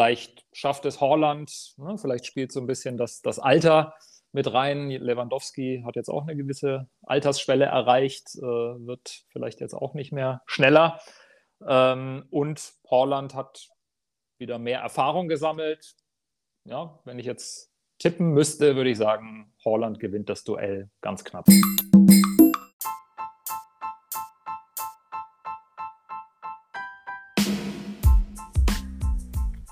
Vielleicht schafft es Holland, ne? vielleicht spielt so ein bisschen das, das Alter mit rein. Lewandowski hat jetzt auch eine gewisse Altersschwelle erreicht, äh, wird vielleicht jetzt auch nicht mehr schneller. Ähm, und Holland hat wieder mehr Erfahrung gesammelt. Ja, wenn ich jetzt tippen müsste, würde ich sagen, Holland gewinnt das Duell ganz knapp.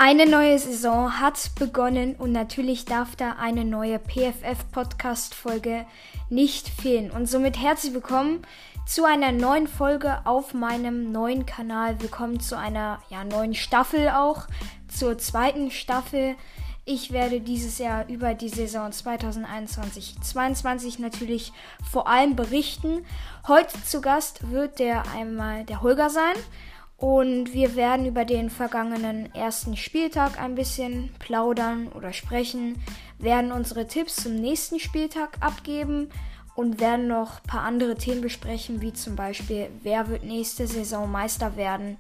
Eine neue Saison hat begonnen und natürlich darf da eine neue PFF-Podcast-Folge nicht fehlen. Und somit herzlich willkommen zu einer neuen Folge auf meinem neuen Kanal. Willkommen zu einer ja, neuen Staffel auch, zur zweiten Staffel. Ich werde dieses Jahr über die Saison 2021-22 natürlich vor allem berichten. Heute zu Gast wird der einmal der Holger sein. Und wir werden über den vergangenen ersten Spieltag ein bisschen plaudern oder sprechen, werden unsere Tipps zum nächsten Spieltag abgeben und werden noch ein paar andere Themen besprechen, wie zum Beispiel, wer wird nächste Saison Meister werden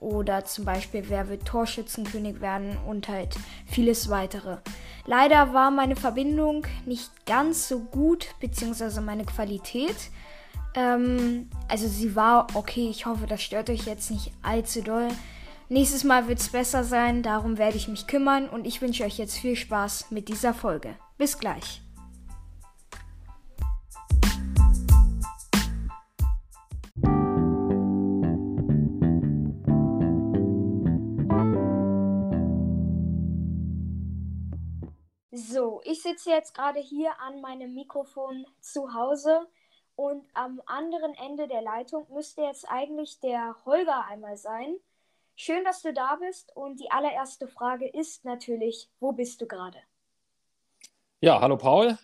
oder zum Beispiel, wer wird Torschützenkönig werden und halt vieles weitere. Leider war meine Verbindung nicht ganz so gut, beziehungsweise meine Qualität. Ähm, also sie war okay. Ich hoffe, das stört euch jetzt nicht allzu doll. Nächstes Mal wird es besser sein, darum werde ich mich kümmern und ich wünsche euch jetzt viel Spaß mit dieser Folge. Bis gleich. So, ich sitze jetzt gerade hier an meinem Mikrofon zu Hause und am anderen Ende der Leitung müsste jetzt eigentlich der Holger einmal sein. Schön, dass du da bist. Und die allererste Frage ist natürlich, wo bist du gerade? Ja, hallo Paul.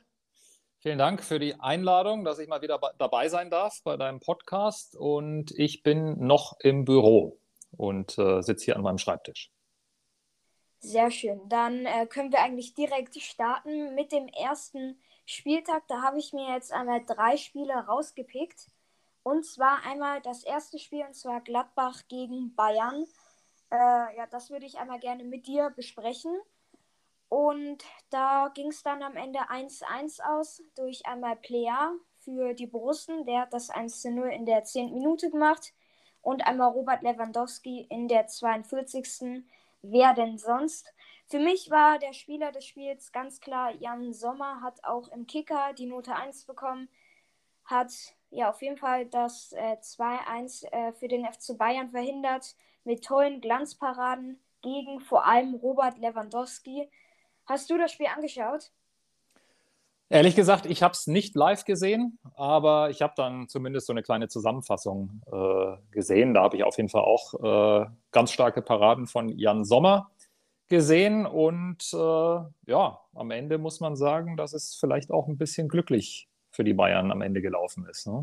Vielen Dank für die Einladung, dass ich mal wieder dabei sein darf bei deinem Podcast. Und ich bin noch im Büro und äh, sitze hier an meinem Schreibtisch. Sehr schön. Dann äh, können wir eigentlich direkt starten mit dem ersten Spieltag, da habe ich mir jetzt einmal drei Spiele rausgepickt. Und zwar einmal das erste Spiel, und zwar Gladbach gegen Bayern. Äh, ja, das würde ich einmal gerne mit dir besprechen. Und da ging es dann am Ende 1-1 aus durch einmal Plea für die Borussen. Der hat das 1-0 in der 10. Minute gemacht. Und einmal Robert Lewandowski in der 42. Wer denn sonst? Für mich war der Spieler des Spiels ganz klar Jan Sommer, hat auch im Kicker die Note 1 bekommen, hat ja auf jeden Fall das äh, 2-1 äh, für den FC Bayern verhindert mit tollen Glanzparaden gegen vor allem Robert Lewandowski. Hast du das Spiel angeschaut? Ehrlich gesagt, ich habe es nicht live gesehen, aber ich habe dann zumindest so eine kleine Zusammenfassung äh, gesehen. Da habe ich auf jeden Fall auch äh, ganz starke Paraden von Jan Sommer gesehen und äh, ja, am Ende muss man sagen, dass es vielleicht auch ein bisschen glücklich für die Bayern am Ende gelaufen ist. Ne?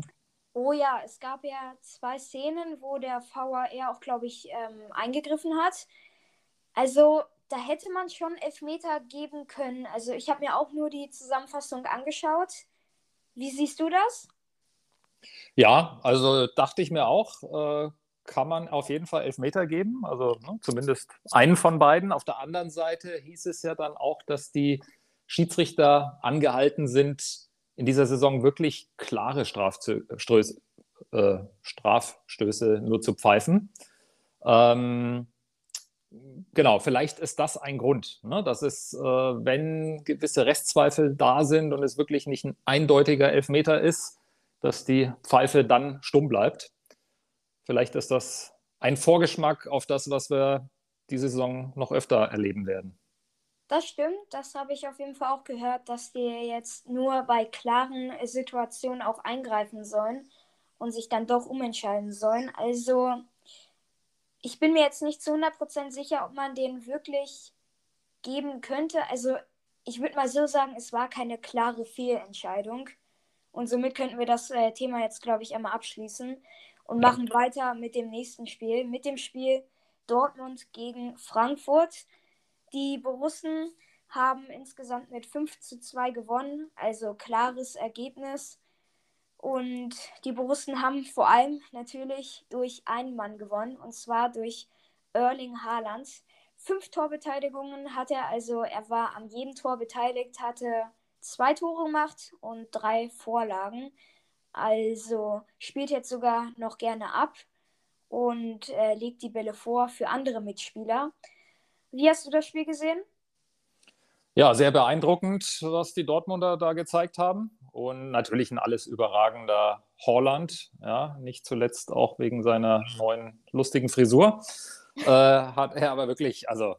Oh ja, es gab ja zwei Szenen, wo der VAR auch, glaube ich, ähm, eingegriffen hat. Also da hätte man schon Elfmeter geben können. Also ich habe mir auch nur die Zusammenfassung angeschaut. Wie siehst du das? Ja, also dachte ich mir auch. Äh, kann man auf jeden Fall Elfmeter geben, also ne, zumindest einen von beiden. Auf der anderen Seite hieß es ja dann auch, dass die Schiedsrichter angehalten sind, in dieser Saison wirklich klare Strafstöße, äh, Strafstöße nur zu pfeifen. Ähm, genau, vielleicht ist das ein Grund, ne, dass es, äh, wenn gewisse Restzweifel da sind und es wirklich nicht ein eindeutiger Elfmeter ist, dass die Pfeife dann stumm bleibt. Vielleicht ist das ein Vorgeschmack auf das, was wir diese Saison noch öfter erleben werden. Das stimmt, das habe ich auf jeden Fall auch gehört, dass die jetzt nur bei klaren Situationen auch eingreifen sollen und sich dann doch umentscheiden sollen. Also ich bin mir jetzt nicht zu 100% sicher, ob man den wirklich geben könnte. Also ich würde mal so sagen, es war keine klare Fehlentscheidung. Und somit könnten wir das äh, Thema jetzt, glaube ich, einmal abschließen und machen weiter mit dem nächsten Spiel, mit dem Spiel Dortmund gegen Frankfurt. Die Borussen haben insgesamt mit 5 zu 2 gewonnen, also klares Ergebnis. Und die Borussen haben vor allem natürlich durch einen Mann gewonnen, und zwar durch Erling Haaland. fünf Torbeteiligungen hat er, also er war an jedem Tor beteiligt, hatte zwei Tore gemacht und drei Vorlagen. Also spielt jetzt sogar noch gerne ab und äh, legt die Bälle vor für andere Mitspieler. Wie hast du das Spiel gesehen? Ja, sehr beeindruckend, was die Dortmunder da gezeigt haben. Und natürlich ein alles überragender Holland, ja, nicht zuletzt auch wegen seiner neuen lustigen Frisur. Äh, hat er aber wirklich, also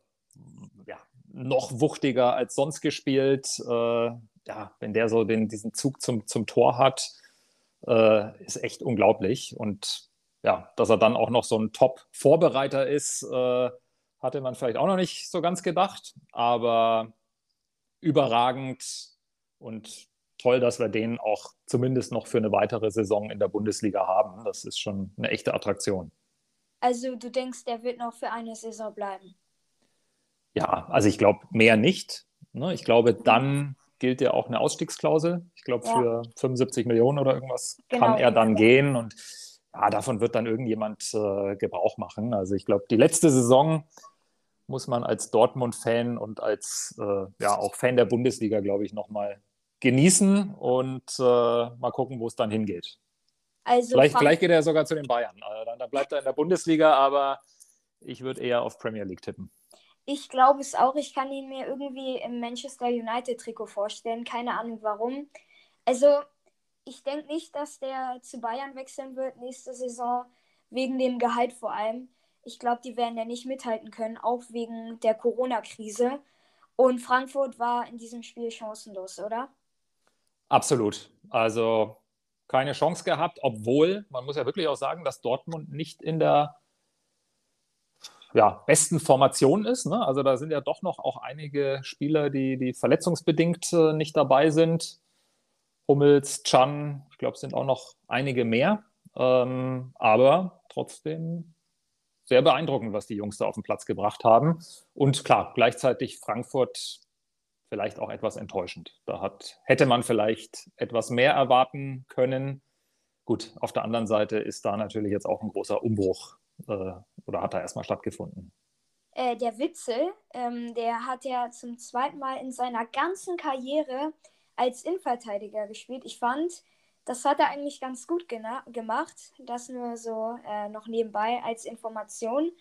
ja, noch wuchtiger als sonst gespielt. Äh, ja, wenn der so den, diesen Zug zum, zum Tor hat, äh, ist echt unglaublich. Und ja, dass er dann auch noch so ein Top-Vorbereiter ist, äh, hatte man vielleicht auch noch nicht so ganz gedacht. Aber überragend und toll, dass wir den auch zumindest noch für eine weitere Saison in der Bundesliga haben. Das ist schon eine echte Attraktion. Also du denkst, der wird noch für eine Saison bleiben? Ja, also ich glaube mehr nicht. Ne? Ich glaube, dann gilt ja auch eine Ausstiegsklausel. Ich glaube, ja. für 75 Millionen oder irgendwas genau, kann er dann gehen und ja, davon wird dann irgendjemand äh, Gebrauch machen. Also ich glaube, die letzte Saison muss man als Dortmund-Fan und als äh, ja auch Fan der Bundesliga, glaube ich, nochmal genießen und äh, mal gucken, wo es dann hingeht. Also vielleicht, vielleicht geht er sogar zu den Bayern. Dann, dann bleibt er in der Bundesliga, aber ich würde eher auf Premier League tippen. Ich glaube es auch. Ich kann ihn mir irgendwie im Manchester United-Trikot vorstellen. Keine Ahnung warum. Also, ich denke nicht, dass der zu Bayern wechseln wird nächste Saison, wegen dem Gehalt vor allem. Ich glaube, die werden ja nicht mithalten können, auch wegen der Corona-Krise. Und Frankfurt war in diesem Spiel chancenlos, oder? Absolut. Also keine Chance gehabt, obwohl man muss ja wirklich auch sagen, dass Dortmund nicht in der ja, besten Formation ist. Ne? Also da sind ja doch noch auch einige Spieler, die, die verletzungsbedingt äh, nicht dabei sind. Hummels, Chan, ich glaube, es sind auch noch einige mehr. Ähm, aber trotzdem sehr beeindruckend, was die Jungs da auf den Platz gebracht haben. Und klar, gleichzeitig Frankfurt vielleicht auch etwas enttäuschend. Da hat, hätte man vielleicht etwas mehr erwarten können. Gut, auf der anderen Seite ist da natürlich jetzt auch ein großer Umbruch äh, oder hat da erstmal stattgefunden. Äh, der Witzel, ähm, der hat ja zum zweiten Mal in seiner ganzen Karriere als Innenverteidiger gespielt. Ich fand, das hat er eigentlich ganz gut gemacht. Das nur so äh, noch nebenbei als Information.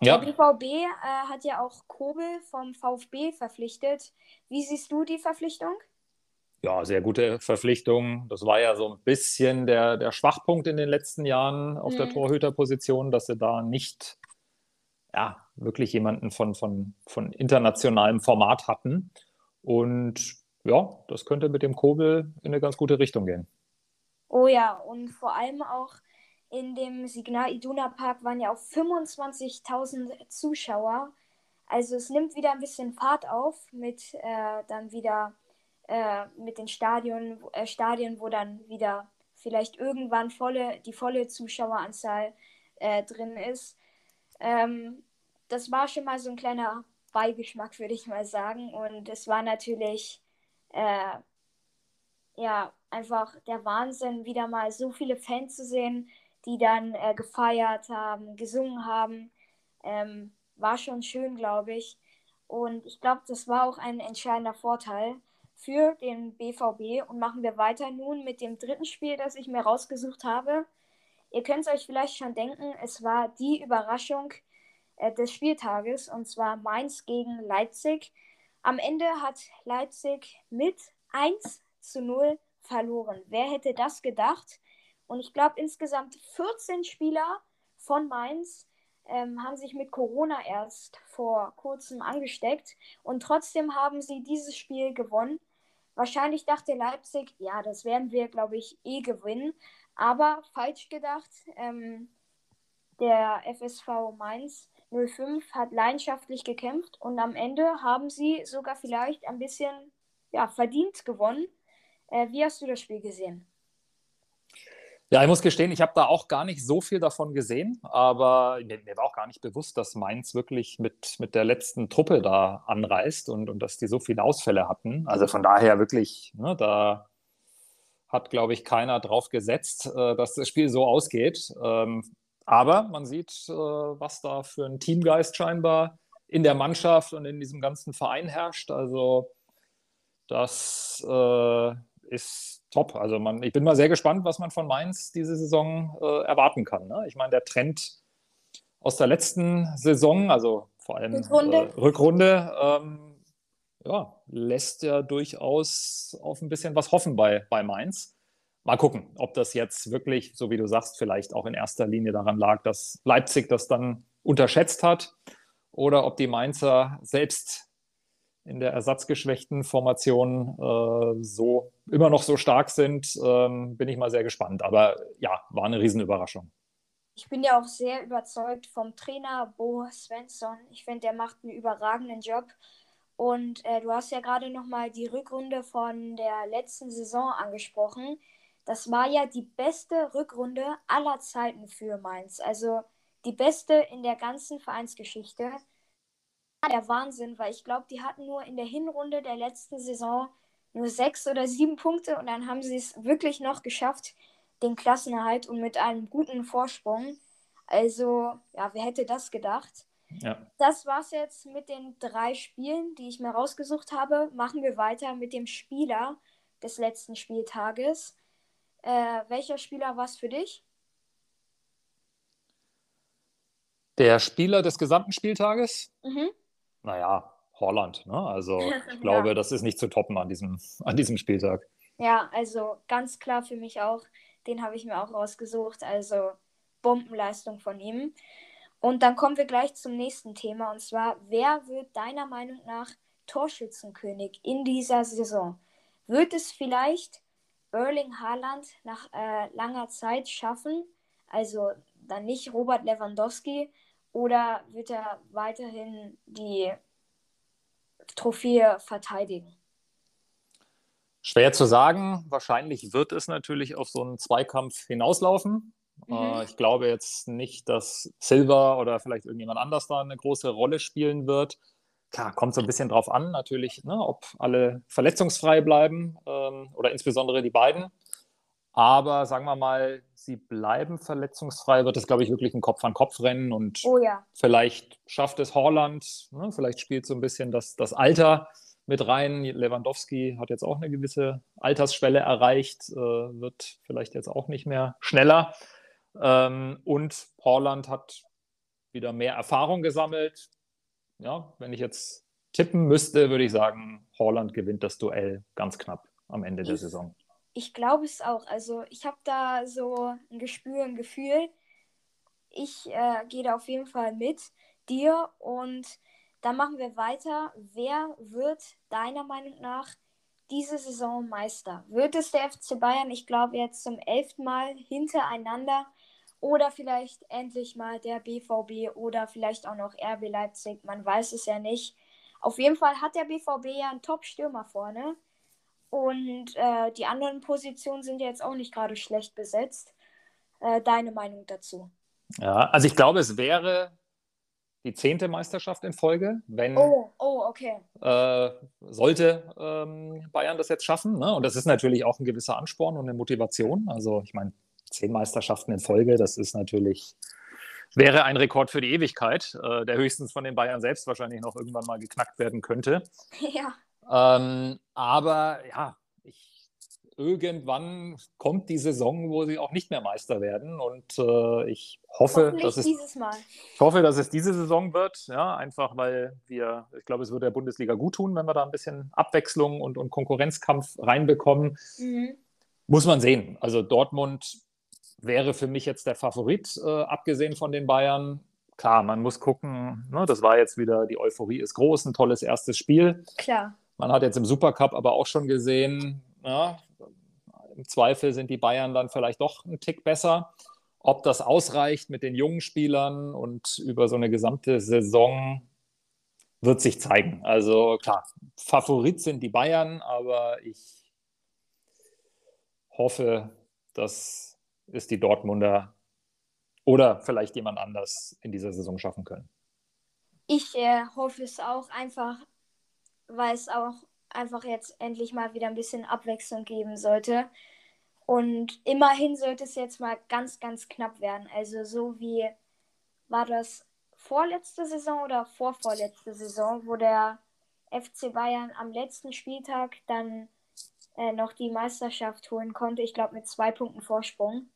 Ja. Der BVB äh, hat ja auch Kobel vom VfB verpflichtet. Wie siehst du die Verpflichtung? Ja, sehr gute Verpflichtung. Das war ja so ein bisschen der, der Schwachpunkt in den letzten Jahren auf mhm. der Torhüterposition, dass sie da nicht ja, wirklich jemanden von, von, von internationalem Format hatten. Und ja, das könnte mit dem Kobel in eine ganz gute Richtung gehen. Oh ja, und vor allem auch in dem Signal Iduna Park waren ja auch 25.000 Zuschauer. Also es nimmt wieder ein bisschen Fahrt auf mit äh, dann wieder äh, mit den Stadion, äh, Stadien, wo dann wieder vielleicht irgendwann volle, die volle Zuschaueranzahl äh, drin ist. Ähm, das war schon mal so ein kleiner Beigeschmack, würde ich mal sagen. Und es war natürlich äh, ja einfach der Wahnsinn, wieder mal so viele Fans zu sehen die dann äh, gefeiert haben, gesungen haben. Ähm, war schon schön, glaube ich. Und ich glaube, das war auch ein entscheidender Vorteil für den BVB. Und machen wir weiter nun mit dem dritten Spiel, das ich mir rausgesucht habe. Ihr könnt es euch vielleicht schon denken, es war die Überraschung äh, des Spieltages, und zwar Mainz gegen Leipzig. Am Ende hat Leipzig mit 1 zu 0 verloren. Wer hätte das gedacht? Und ich glaube, insgesamt 14 Spieler von Mainz ähm, haben sich mit Corona erst vor kurzem angesteckt. Und trotzdem haben sie dieses Spiel gewonnen. Wahrscheinlich dachte Leipzig, ja, das werden wir, glaube ich, eh gewinnen. Aber falsch gedacht, ähm, der FSV Mainz 05 hat leidenschaftlich gekämpft und am Ende haben sie sogar vielleicht ein bisschen ja, verdient gewonnen. Äh, wie hast du das Spiel gesehen? Ja, ich muss gestehen, ich habe da auch gar nicht so viel davon gesehen, aber mir, mir, war auch gar nicht bewusst, dass Mainz wirklich mit, mit der letzten Truppe da anreist und, und dass die so viele Ausfälle hatten. Also von daher wirklich, ne, da hat, glaube ich, keiner drauf gesetzt, äh, dass das Spiel so ausgeht. Ähm, aber man sieht, äh, was da für ein Teamgeist scheinbar in der Mannschaft und in diesem ganzen Verein herrscht. Also das äh, ist top. Also man, ich bin mal sehr gespannt, was man von Mainz diese Saison äh, erwarten kann. Ne? Ich meine, der Trend aus der letzten Saison, also vor allem Rückrunde, äh, Rückrunde ähm, ja, lässt ja durchaus auf ein bisschen was hoffen bei, bei Mainz. Mal gucken, ob das jetzt wirklich, so wie du sagst, vielleicht auch in erster Linie daran lag, dass Leipzig das dann unterschätzt hat oder ob die Mainzer selbst in der ersatzgeschwächten Formation äh, so immer noch so stark sind, ähm, bin ich mal sehr gespannt. Aber ja, war eine Riesenüberraschung. Ich bin ja auch sehr überzeugt vom Trainer Bo Svensson. Ich finde, der macht einen überragenden Job. Und äh, du hast ja gerade noch mal die Rückrunde von der letzten Saison angesprochen. Das war ja die beste Rückrunde aller Zeiten für Mainz. Also die beste in der ganzen Vereinsgeschichte. Der Wahnsinn, weil ich glaube, die hatten nur in der Hinrunde der letzten Saison nur sechs oder sieben Punkte und dann haben sie es wirklich noch geschafft, den Klassenerhalt und mit einem guten Vorsprung. Also, ja, wer hätte das gedacht? Ja. Das war's jetzt mit den drei Spielen, die ich mir rausgesucht habe. Machen wir weiter mit dem Spieler des letzten Spieltages. Äh, welcher Spieler war es für dich? Der Spieler des gesamten Spieltages? Mhm. Naja, Holland. Ne? Also ich glaube, ja. das ist nicht zu toppen an diesem, an diesem Spieltag. Ja, also ganz klar für mich auch. Den habe ich mir auch rausgesucht. Also Bombenleistung von ihm. Und dann kommen wir gleich zum nächsten Thema. Und zwar, wer wird deiner Meinung nach Torschützenkönig in dieser Saison? Wird es vielleicht Erling Haaland nach äh, langer Zeit schaffen? Also dann nicht Robert Lewandowski? Oder wird er weiterhin die Trophäe verteidigen? Schwer zu sagen. Wahrscheinlich wird es natürlich auf so einen Zweikampf hinauslaufen. Mhm. Äh, ich glaube jetzt nicht, dass Silver oder vielleicht irgendjemand anders da eine große Rolle spielen wird. Klar, kommt so ein bisschen drauf an, natürlich, ne, ob alle verletzungsfrei bleiben ähm, oder insbesondere die beiden. Aber sagen wir mal, sie bleiben verletzungsfrei, wird es, glaube ich, wirklich ein Kopf-an-Kopf-Rennen und oh, ja. vielleicht schafft es Holland, ne, vielleicht spielt so ein bisschen das, das Alter mit rein. Lewandowski hat jetzt auch eine gewisse Altersschwelle erreicht, äh, wird vielleicht jetzt auch nicht mehr schneller. Ähm, und Portland hat wieder mehr Erfahrung gesammelt. Ja, wenn ich jetzt tippen müsste, würde ich sagen, Holland gewinnt das Duell ganz knapp am Ende der Saison. Ich glaube es auch. Also ich habe da so ein Gespür, ein Gefühl. Ich äh, gehe da auf jeden Fall mit dir und dann machen wir weiter. Wer wird deiner Meinung nach diese Saison Meister? Wird es der FC Bayern? Ich glaube jetzt zum elften Mal hintereinander. Oder vielleicht endlich mal der BVB oder vielleicht auch noch RB Leipzig. Man weiß es ja nicht. Auf jeden Fall hat der BVB ja einen Top-Stürmer vorne. Und äh, die anderen Positionen sind ja jetzt auch nicht gerade schlecht besetzt. Äh, deine Meinung dazu? Ja, also ich glaube, es wäre die zehnte Meisterschaft in Folge, wenn oh, oh, okay. äh, sollte ähm, Bayern das jetzt schaffen. Ne? Und das ist natürlich auch ein gewisser Ansporn und eine Motivation. Also ich meine, zehn Meisterschaften in Folge, das ist natürlich, wäre ein Rekord für die Ewigkeit, äh, der höchstens von den Bayern selbst wahrscheinlich noch irgendwann mal geknackt werden könnte. Ja. Ähm, aber ja, ich, irgendwann kommt die Saison, wo sie auch nicht mehr Meister werden. Und äh, ich hoffe, dass es, dieses Mal. ich hoffe, dass es diese Saison wird. Ja, einfach weil wir, ich glaube, es würde der Bundesliga gut tun, wenn wir da ein bisschen Abwechslung und, und Konkurrenzkampf reinbekommen. Mhm. Muss man sehen. Also Dortmund wäre für mich jetzt der Favorit, äh, abgesehen von den Bayern. Klar, man muss gucken, ne, das war jetzt wieder, die Euphorie ist groß, ein tolles erstes Spiel. Klar. Man hat jetzt im Supercup aber auch schon gesehen, ja, im Zweifel sind die Bayern dann vielleicht doch ein Tick besser. Ob das ausreicht mit den jungen Spielern und über so eine gesamte Saison wird sich zeigen. Also klar, Favorit sind die Bayern, aber ich hoffe, dass ist die Dortmunder oder vielleicht jemand anders in dieser Saison schaffen können. Ich äh, hoffe es auch einfach, weil es auch einfach jetzt endlich mal wieder ein bisschen Abwechslung geben sollte. Und immerhin sollte es jetzt mal ganz, ganz knapp werden. Also so wie war das vorletzte Saison oder vorvorletzte Saison, wo der FC Bayern am letzten Spieltag dann äh, noch die Meisterschaft holen konnte. Ich glaube mit zwei Punkten Vorsprung.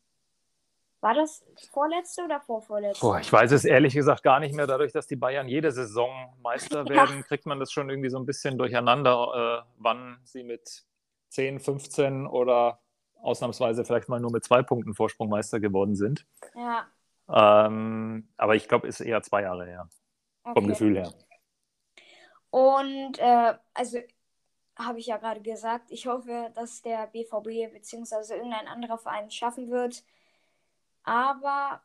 War das vorletzte oder vorvorletzte? Boah, ich weiß es ehrlich gesagt gar nicht mehr. Dadurch, dass die Bayern jede Saison Meister werden, ja. kriegt man das schon irgendwie so ein bisschen durcheinander, äh, wann sie mit 10, 15 oder ausnahmsweise vielleicht mal nur mit zwei Punkten Vorsprung Meister geworden sind. Ja. Ähm, aber ich glaube, ist eher zwei Jahre her. Okay. Vom Gefühl her. Und äh, also habe ich ja gerade gesagt, ich hoffe, dass der BVB bzw. irgendein anderer Verein schaffen wird, aber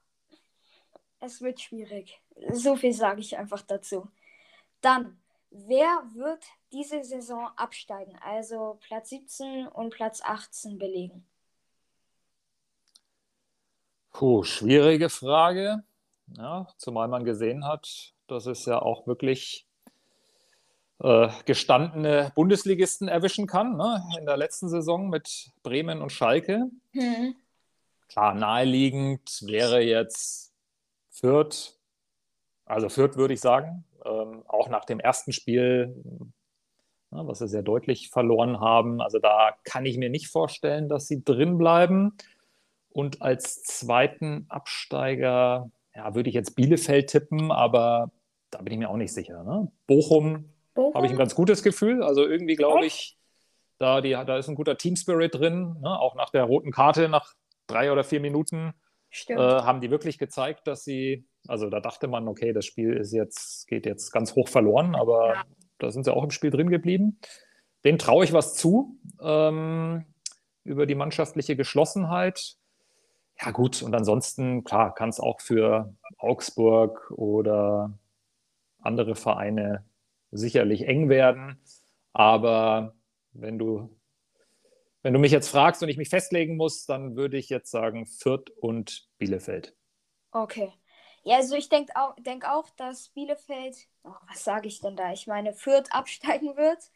es wird schwierig. So viel sage ich einfach dazu. Dann, wer wird diese Saison absteigen? Also Platz 17 und Platz 18 belegen. Puh, schwierige Frage. Ja, zumal man gesehen hat, dass es ja auch wirklich äh, gestandene Bundesligisten erwischen kann. Ne? In der letzten Saison mit Bremen und Schalke. Mhm. Klar, naheliegend wäre jetzt Fürth, also Fürth würde ich sagen, ähm, auch nach dem ersten Spiel, ja, was sie sehr deutlich verloren haben. Also da kann ich mir nicht vorstellen, dass sie drin bleiben. Und als zweiten Absteiger, ja, würde ich jetzt Bielefeld tippen, aber da bin ich mir auch nicht sicher. Ne? Bochum, Bochum? habe ich ein ganz gutes Gefühl. Also irgendwie glaube ich, da, die, da ist ein guter Team-Spirit drin. Ne? Auch nach der roten Karte, nach drei oder vier Minuten äh, haben die wirklich gezeigt, dass sie, also da dachte man, okay, das Spiel ist jetzt, geht jetzt ganz hoch verloren, aber ja. da sind sie auch im Spiel drin geblieben. Den traue ich was zu ähm, über die mannschaftliche Geschlossenheit. Ja, gut, und ansonsten, klar, kann es auch für Augsburg oder andere Vereine sicherlich eng werden. Aber wenn du wenn du mich jetzt fragst und ich mich festlegen muss, dann würde ich jetzt sagen Fürth und Bielefeld. Okay. Ja, also ich denke auch, denk auch, dass Bielefeld, oh, was sage ich denn da? Ich meine, Fürth absteigen wird.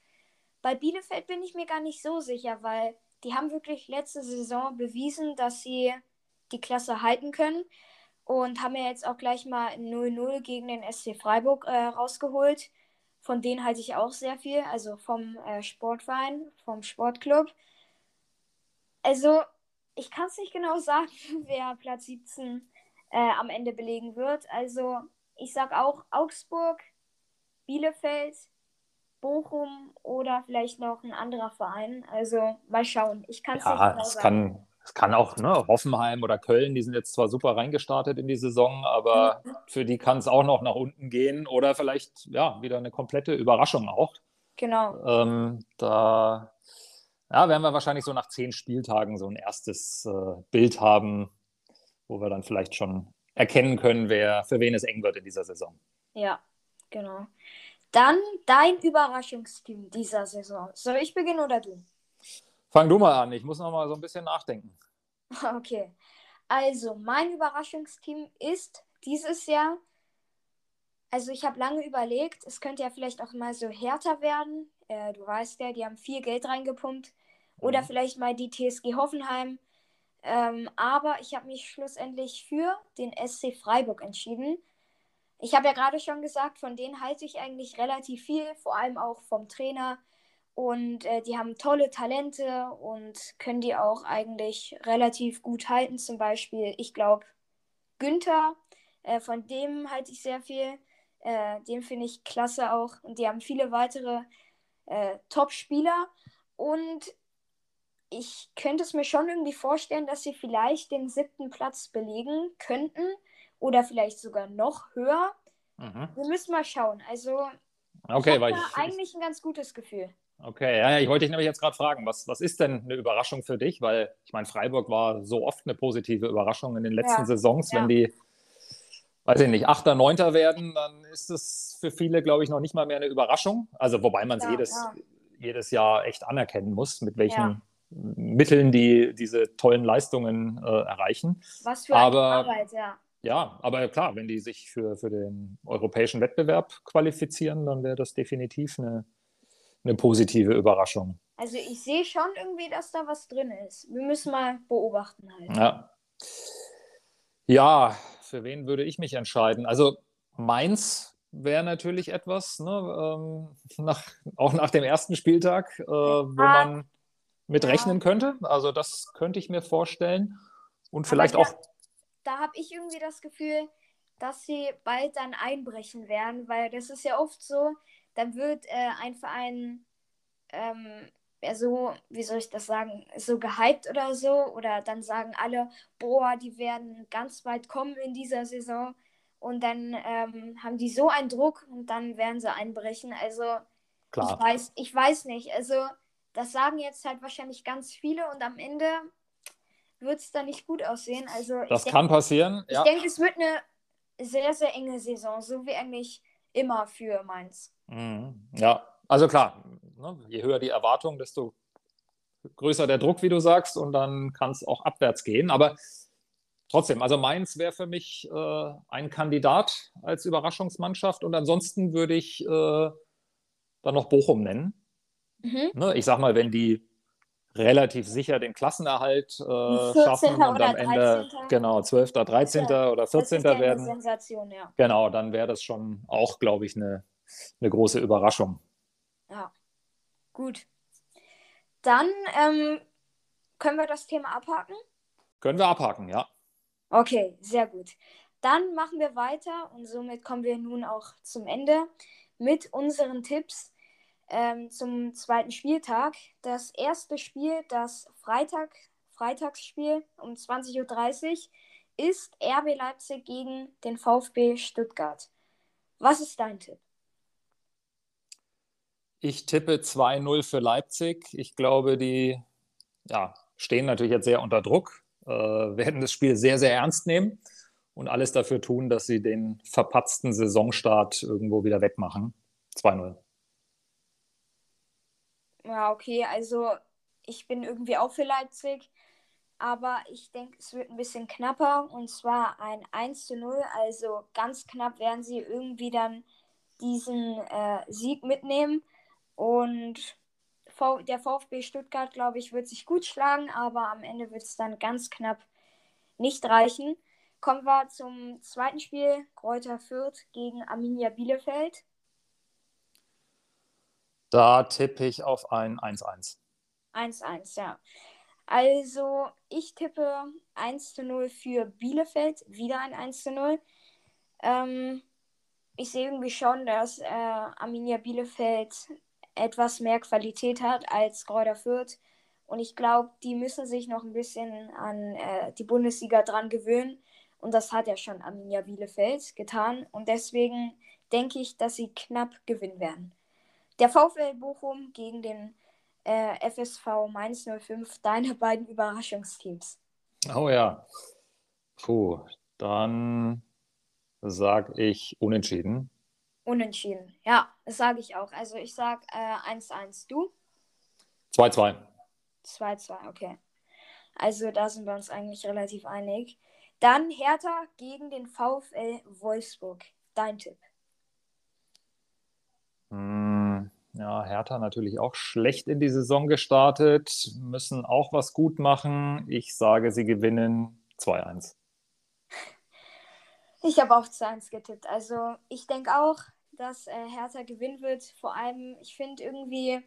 Bei Bielefeld bin ich mir gar nicht so sicher, weil die haben wirklich letzte Saison bewiesen, dass sie die Klasse halten können und haben ja jetzt auch gleich mal 0-0 gegen den SC Freiburg äh, rausgeholt. Von denen halte ich auch sehr viel, also vom äh, Sportverein, vom Sportclub. Also, ich kann es nicht genau sagen, wer Platz 17 äh, am Ende belegen wird. Also, ich sage auch Augsburg, Bielefeld, Bochum oder vielleicht noch ein anderer Verein. Also, mal schauen. Ich kann es ja, nicht genau es sagen. Kann, es kann auch ne, Hoffenheim oder Köln, die sind jetzt zwar super reingestartet in die Saison, aber mhm. für die kann es auch noch nach unten gehen oder vielleicht ja wieder eine komplette Überraschung auch. Genau. Ähm, da ja, werden wir wahrscheinlich so nach zehn Spieltagen so ein erstes äh, Bild haben, wo wir dann vielleicht schon erkennen können, wer für wen es eng wird in dieser Saison. Ja, genau. Dann dein Überraschungsteam dieser Saison. Soll ich beginnen oder du? Fang du mal an, ich muss noch mal so ein bisschen nachdenken. Okay. Also, mein Überraschungsteam ist dieses Jahr, also ich habe lange überlegt, es könnte ja vielleicht auch mal so härter werden. Äh, du weißt ja, die haben viel Geld reingepumpt. Oder mhm. vielleicht mal die TSG Hoffenheim. Ähm, aber ich habe mich schlussendlich für den SC Freiburg entschieden. Ich habe ja gerade schon gesagt, von denen halte ich eigentlich relativ viel, vor allem auch vom Trainer. Und äh, die haben tolle Talente und können die auch eigentlich relativ gut halten. Zum Beispiel, ich glaube, Günther, äh, von dem halte ich sehr viel. Äh, den finde ich klasse auch. Und die haben viele weitere äh, Top-Spieler. Und ich könnte es mir schon irgendwie vorstellen, dass sie vielleicht den siebten Platz belegen könnten oder vielleicht sogar noch höher. Mhm. Wir müssen mal schauen. Also okay, ich habe eigentlich ein ganz gutes Gefühl. Okay, ja, ich wollte dich nämlich jetzt gerade fragen, was, was ist denn eine Überraschung für dich? Weil ich meine, Freiburg war so oft eine positive Überraschung in den letzten ja. Saisons. Ja. Wenn die, weiß ich nicht, Achter, Neunter werden, dann ist es für viele, glaube ich, noch nicht mal mehr eine Überraschung. Also wobei man es jedes, jedes Jahr echt anerkennen muss, mit welchen Mitteln, die diese tollen Leistungen äh, erreichen. Was für aber, eine Arbeit, ja. Ja, aber klar, wenn die sich für, für den europäischen Wettbewerb qualifizieren, dann wäre das definitiv eine, eine positive Überraschung. Also ich sehe schon irgendwie, dass da was drin ist. Wir müssen mal beobachten halt. Ja. Ja, für wen würde ich mich entscheiden? Also Mainz wäre natürlich etwas, ne, ähm, nach, auch nach dem ersten Spieltag, äh, wo man mit ja. rechnen könnte. Also das könnte ich mir vorstellen. Und vielleicht da, auch. Da habe ich irgendwie das Gefühl, dass sie bald dann einbrechen werden, weil das ist ja oft so, dann wird äh, ein Verein ähm, ja, so, wie soll ich das sagen, so gehypt oder so. Oder dann sagen alle, boah, die werden ganz weit kommen in dieser Saison. Und dann ähm, haben die so einen Druck und dann werden sie einbrechen. Also Klar. ich weiß, ich weiß nicht. Also das sagen jetzt halt wahrscheinlich ganz viele und am Ende wird es dann nicht gut aussehen. Also das kann passieren. Ich denke, es wird eine sehr, sehr enge Saison, so wie eigentlich immer für Mainz. Mhm. Ja, also klar, ne, je höher die Erwartung, desto größer der Druck, wie du sagst, und dann kann es auch abwärts gehen. Aber trotzdem, also Mainz wäre für mich äh, ein Kandidat als Überraschungsmannschaft und ansonsten würde ich äh, dann noch Bochum nennen. Mhm. Ne, ich sag mal, wenn die relativ sicher den Klassenerhalt äh, schaffen und am Ende 13. genau 12., 13. Ja, oder 14. werden. Sensation, ja. Genau, dann wäre das schon auch, glaube ich, eine, eine große Überraschung. Ja, gut. Dann ähm, können wir das Thema abhaken? Können wir abhaken, ja. Okay, sehr gut. Dann machen wir weiter und somit kommen wir nun auch zum Ende mit unseren Tipps ähm, zum zweiten Spieltag. Das erste Spiel, das Freitag, Freitagsspiel um 20.30 Uhr, ist RB Leipzig gegen den VfB Stuttgart. Was ist dein Tipp? Ich tippe 2-0 für Leipzig. Ich glaube, die ja, stehen natürlich jetzt sehr unter Druck, äh, werden das Spiel sehr, sehr ernst nehmen und alles dafür tun, dass sie den verpatzten Saisonstart irgendwo wieder wegmachen. 2-0. Ja, okay, also ich bin irgendwie auch für Leipzig, aber ich denke, es wird ein bisschen knapper und zwar ein 1 zu 0. Also ganz knapp werden sie irgendwie dann diesen äh, Sieg mitnehmen. Und v der VfB Stuttgart, glaube ich, wird sich gut schlagen, aber am Ende wird es dann ganz knapp nicht reichen. Kommen wir zum zweiten Spiel, Kräuter Fürth gegen Arminia Bielefeld. Da tippe ich auf ein 1-1. 1-1, ja. Also, ich tippe 1 zu 0 für Bielefeld, wieder ein 1 zu 0. Ähm, ich sehe irgendwie schon, dass äh, Arminia Bielefeld etwas mehr Qualität hat als Kräuter Fürth. Und ich glaube, die müssen sich noch ein bisschen an äh, die Bundesliga dran gewöhnen. Und das hat ja schon Arminia Bielefeld getan. Und deswegen denke ich, dass sie knapp gewinnen werden. Der VfL Bochum gegen den äh, FSV Mainz 05, deine beiden Überraschungsteams. Oh ja. Puh, dann sage ich unentschieden. Unentschieden. Ja, das sage ich auch. Also ich sage 1-1. Äh, du? 2-2. 2-2, okay. Also da sind wir uns eigentlich relativ einig. Dann Hertha gegen den VfL Wolfsburg. Dein Tipp? Hm, ja, Hertha natürlich auch schlecht in die Saison gestartet, müssen auch was gut machen. Ich sage, sie gewinnen 2-1. Ich habe auch 2-1 getippt. Also ich denke auch, dass äh, Hertha gewinnen wird. Vor allem, ich finde irgendwie,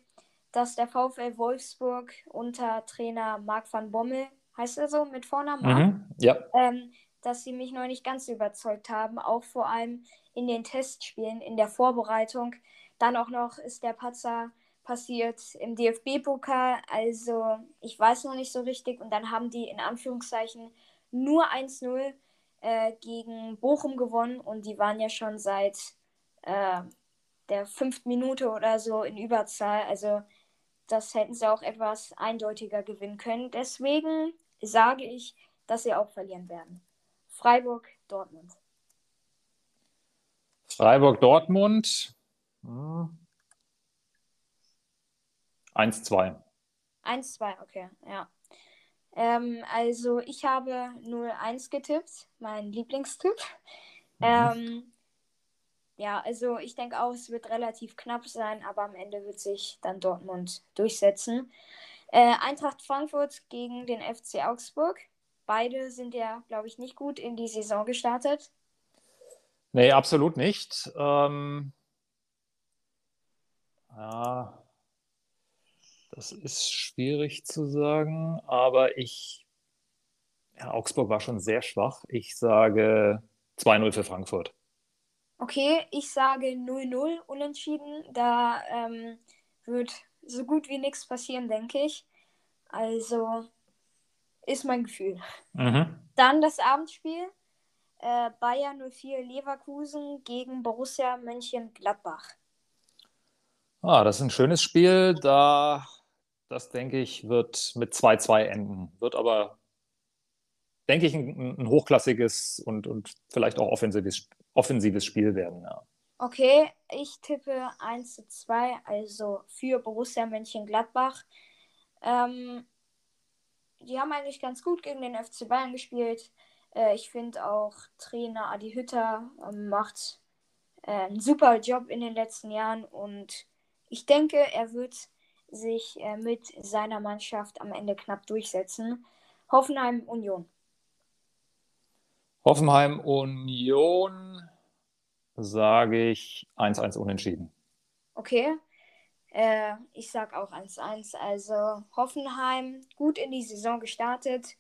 dass der VfL Wolfsburg unter Trainer Marc van Bommel, heißt er so mit Vornamen? Mhm, ja. Ähm, dass sie mich noch nicht ganz überzeugt haben, auch vor allem in den Testspielen, in der Vorbereitung. Dann auch noch ist der Patzer passiert im DFB-Pokal, also ich weiß noch nicht so richtig. Und dann haben die in Anführungszeichen nur 1-0 äh, gegen Bochum gewonnen und die waren ja schon seit äh, der fünften Minute oder so in Überzahl. Also das hätten sie auch etwas eindeutiger gewinnen können. Deswegen sage ich, dass sie auch verlieren werden. Freiburg, Dortmund. Freiburg, Dortmund. Hm. 1-2. 1-2, okay, ja. Ähm, also ich habe 0-1 getippt, mein Lieblingstipp. Mhm. Ähm, ja, also ich denke auch, es wird relativ knapp sein, aber am Ende wird sich dann Dortmund durchsetzen. Äh, Eintracht Frankfurt gegen den FC Augsburg. Beide sind ja, glaube ich, nicht gut in die Saison gestartet. Nee, absolut nicht. Ähm, ja, das ist schwierig zu sagen, aber ich, ja, Augsburg war schon sehr schwach. Ich sage 2-0 für Frankfurt. Okay, ich sage 0-0 unentschieden. Da ähm, wird so gut wie nichts passieren, denke ich. Also ist mein Gefühl. Mhm. Dann das Abendspiel. Äh, Bayern 04 Leverkusen gegen Borussia Mönchengladbach. Ah, das ist ein schönes Spiel. Da, das denke ich, wird mit 2-2 enden. Wird aber, denke ich, ein, ein hochklassiges und, und vielleicht auch offensives, offensives Spiel werden. Ja. Okay, ich tippe 1 zu 2, also für Borussia Mönchengladbach. Ähm, die haben eigentlich ganz gut gegen den FC Bayern gespielt. Äh, ich finde auch Trainer Adi Hütter äh, macht äh, einen super Job in den letzten Jahren und ich denke, er wird sich äh, mit seiner Mannschaft am Ende knapp durchsetzen. Hoffenheim Union. Hoffenheim Union sage ich 1-1 unentschieden. Okay. Äh, ich sage auch 1-1. Also Hoffenheim gut in die Saison gestartet.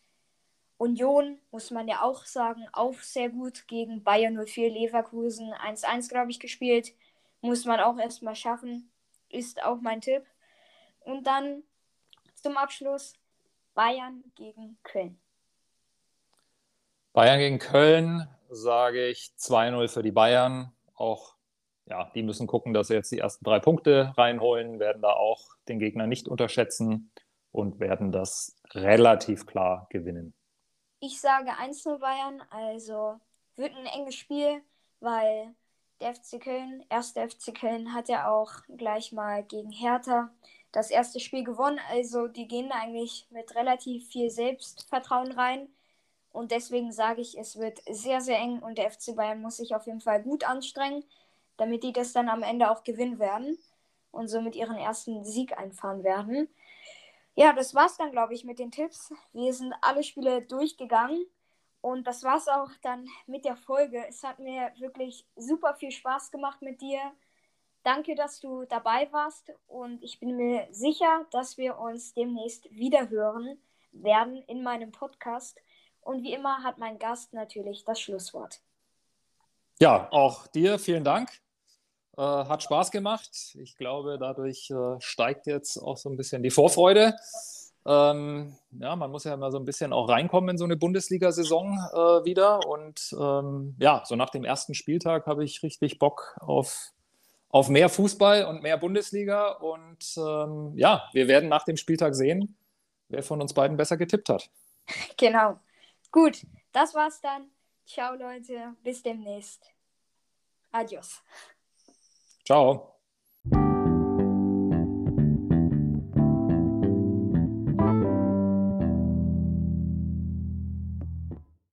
Union, muss man ja auch sagen, auch sehr gut gegen Bayern 04 Leverkusen 1-1, glaube ich, gespielt. Muss man auch erstmal schaffen. Ist auch mein Tipp. Und dann zum Abschluss Bayern gegen Köln. Bayern gegen Köln sage ich 2-0 für die Bayern. Auch ja, die müssen gucken, dass sie jetzt die ersten drei Punkte reinholen, werden da auch den Gegner nicht unterschätzen und werden das relativ klar gewinnen. Ich sage 1-0 Bayern, also wird ein enges Spiel, weil der FC Köln, erste FC Köln, hat ja auch gleich mal gegen Hertha das erste Spiel gewonnen. Also die gehen eigentlich mit relativ viel Selbstvertrauen rein. Und deswegen sage ich, es wird sehr, sehr eng und der FC Bayern muss sich auf jeden Fall gut anstrengen, damit die das dann am Ende auch gewinnen werden und somit ihren ersten Sieg einfahren werden. Ja, das war's dann, glaube ich, mit den Tipps. Wir sind alle Spiele durchgegangen und das war's auch dann mit der Folge. Es hat mir wirklich super viel Spaß gemacht mit dir. Danke, dass du dabei warst und ich bin mir sicher, dass wir uns demnächst wieder hören werden in meinem Podcast. Und wie immer hat mein Gast natürlich das Schlusswort. Ja, auch dir vielen Dank. Äh, hat Spaß gemacht. Ich glaube, dadurch äh, steigt jetzt auch so ein bisschen die Vorfreude. Ähm, ja, man muss ja immer so ein bisschen auch reinkommen in so eine Bundesliga-Saison äh, wieder. Und ähm, ja, so nach dem ersten Spieltag habe ich richtig Bock auf, auf mehr Fußball und mehr Bundesliga. Und ähm, ja, wir werden nach dem Spieltag sehen, wer von uns beiden besser getippt hat. Genau. Gut, das war's dann. Ciao Leute, bis demnächst. Adios. Ciao.